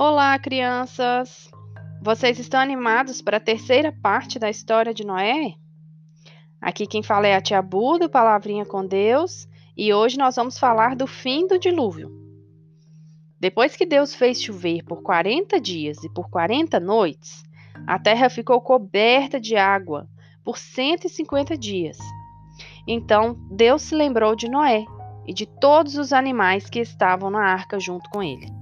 Olá, crianças! Vocês estão animados para a terceira parte da história de Noé? Aqui quem fala é a Tia Buda, Palavrinha com Deus, e hoje nós vamos falar do fim do dilúvio. Depois que Deus fez chover por 40 dias e por 40 noites, a terra ficou coberta de água por 150 dias. Então Deus se lembrou de Noé e de todos os animais que estavam na arca junto com ele.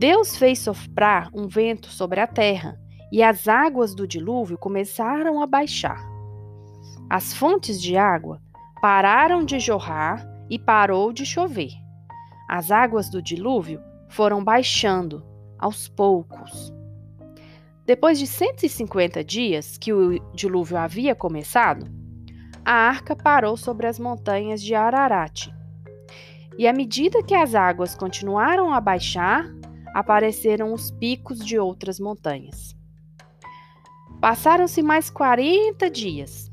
Deus fez soprar um vento sobre a terra e as águas do dilúvio começaram a baixar. As fontes de água pararam de jorrar e parou de chover. As águas do dilúvio foram baixando aos poucos. Depois de 150 dias que o dilúvio havia começado, a arca parou sobre as montanhas de Ararat. E à medida que as águas continuaram a baixar, apareceram os picos de outras montanhas. Passaram-se mais 40 dias.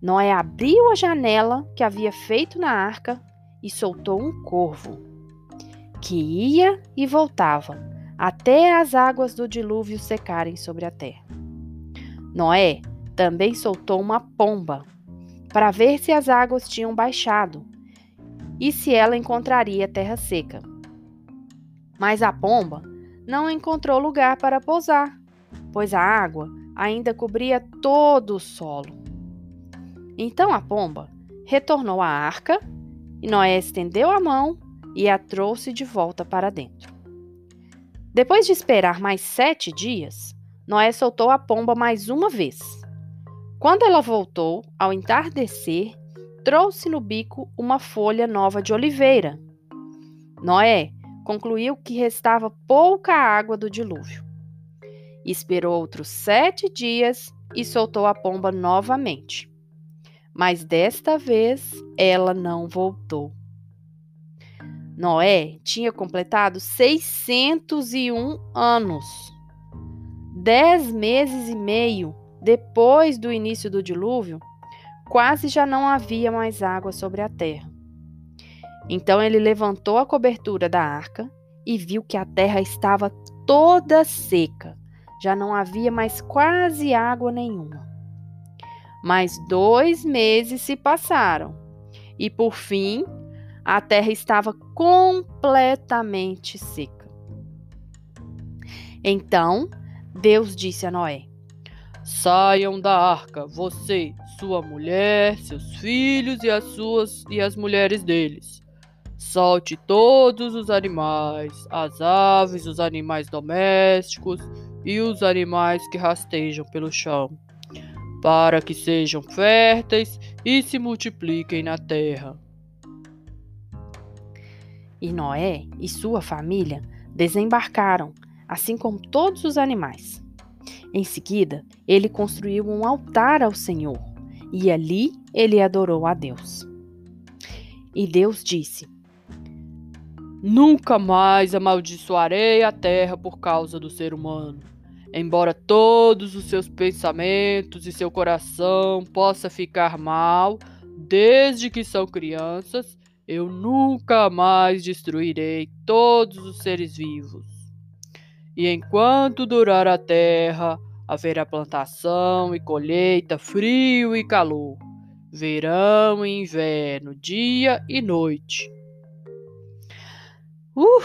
Noé abriu a janela que havia feito na arca e soltou um corvo, que ia e voltava até as águas do dilúvio secarem sobre a terra. Noé também soltou uma pomba para ver se as águas tinham baixado e se ela encontraria terra seca. Mas a pomba não encontrou lugar para pousar, pois a água ainda cobria todo o solo. Então a pomba retornou à arca e Noé estendeu a mão e a trouxe de volta para dentro. Depois de esperar mais sete dias, Noé soltou a pomba mais uma vez. Quando ela voltou, ao entardecer, trouxe no bico uma folha nova de oliveira. Noé concluiu que restava pouca água do dilúvio. Esperou outros sete dias e soltou a pomba novamente. Mas desta vez ela não voltou. Noé tinha completado 601 anos. Dez meses e meio depois do início do dilúvio, quase já não havia mais água sobre a terra. Então ele levantou a cobertura da arca e viu que a terra estava toda seca, já não havia mais quase água nenhuma. Mas dois meses se passaram e, por fim, a terra estava completamente seca. Então Deus disse a Noé: Saiam da arca, você, sua mulher, seus filhos e as suas e as mulheres deles Solte todos os animais, as aves, os animais domésticos e os animais que rastejam pelo chão, para que sejam férteis e se multipliquem na terra. E Noé e sua família desembarcaram, assim como todos os animais. Em seguida, ele construiu um altar ao Senhor e ali ele adorou a Deus. E Deus disse: Nunca mais amaldiçoarei a terra por causa do ser humano. Embora todos os seus pensamentos e seu coração possa ficar mal desde que são crianças, eu nunca mais destruirei todos os seres vivos. E enquanto durar a terra, haverá plantação e colheita, frio e calor, verão e inverno, dia e noite. Uh,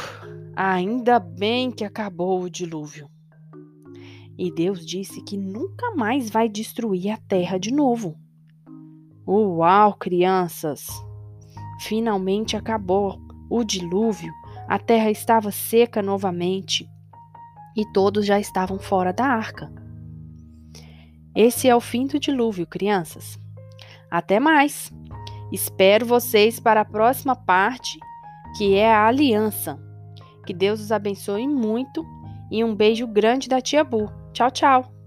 ainda bem que acabou o dilúvio. E Deus disse que nunca mais vai destruir a terra de novo. Uau, crianças! Finalmente acabou o dilúvio, a terra estava seca novamente e todos já estavam fora da arca. Esse é o fim do dilúvio, crianças. Até mais! Espero vocês para a próxima parte que é a aliança. Que Deus os abençoe muito e um beijo grande da tia Bu. Tchau, tchau.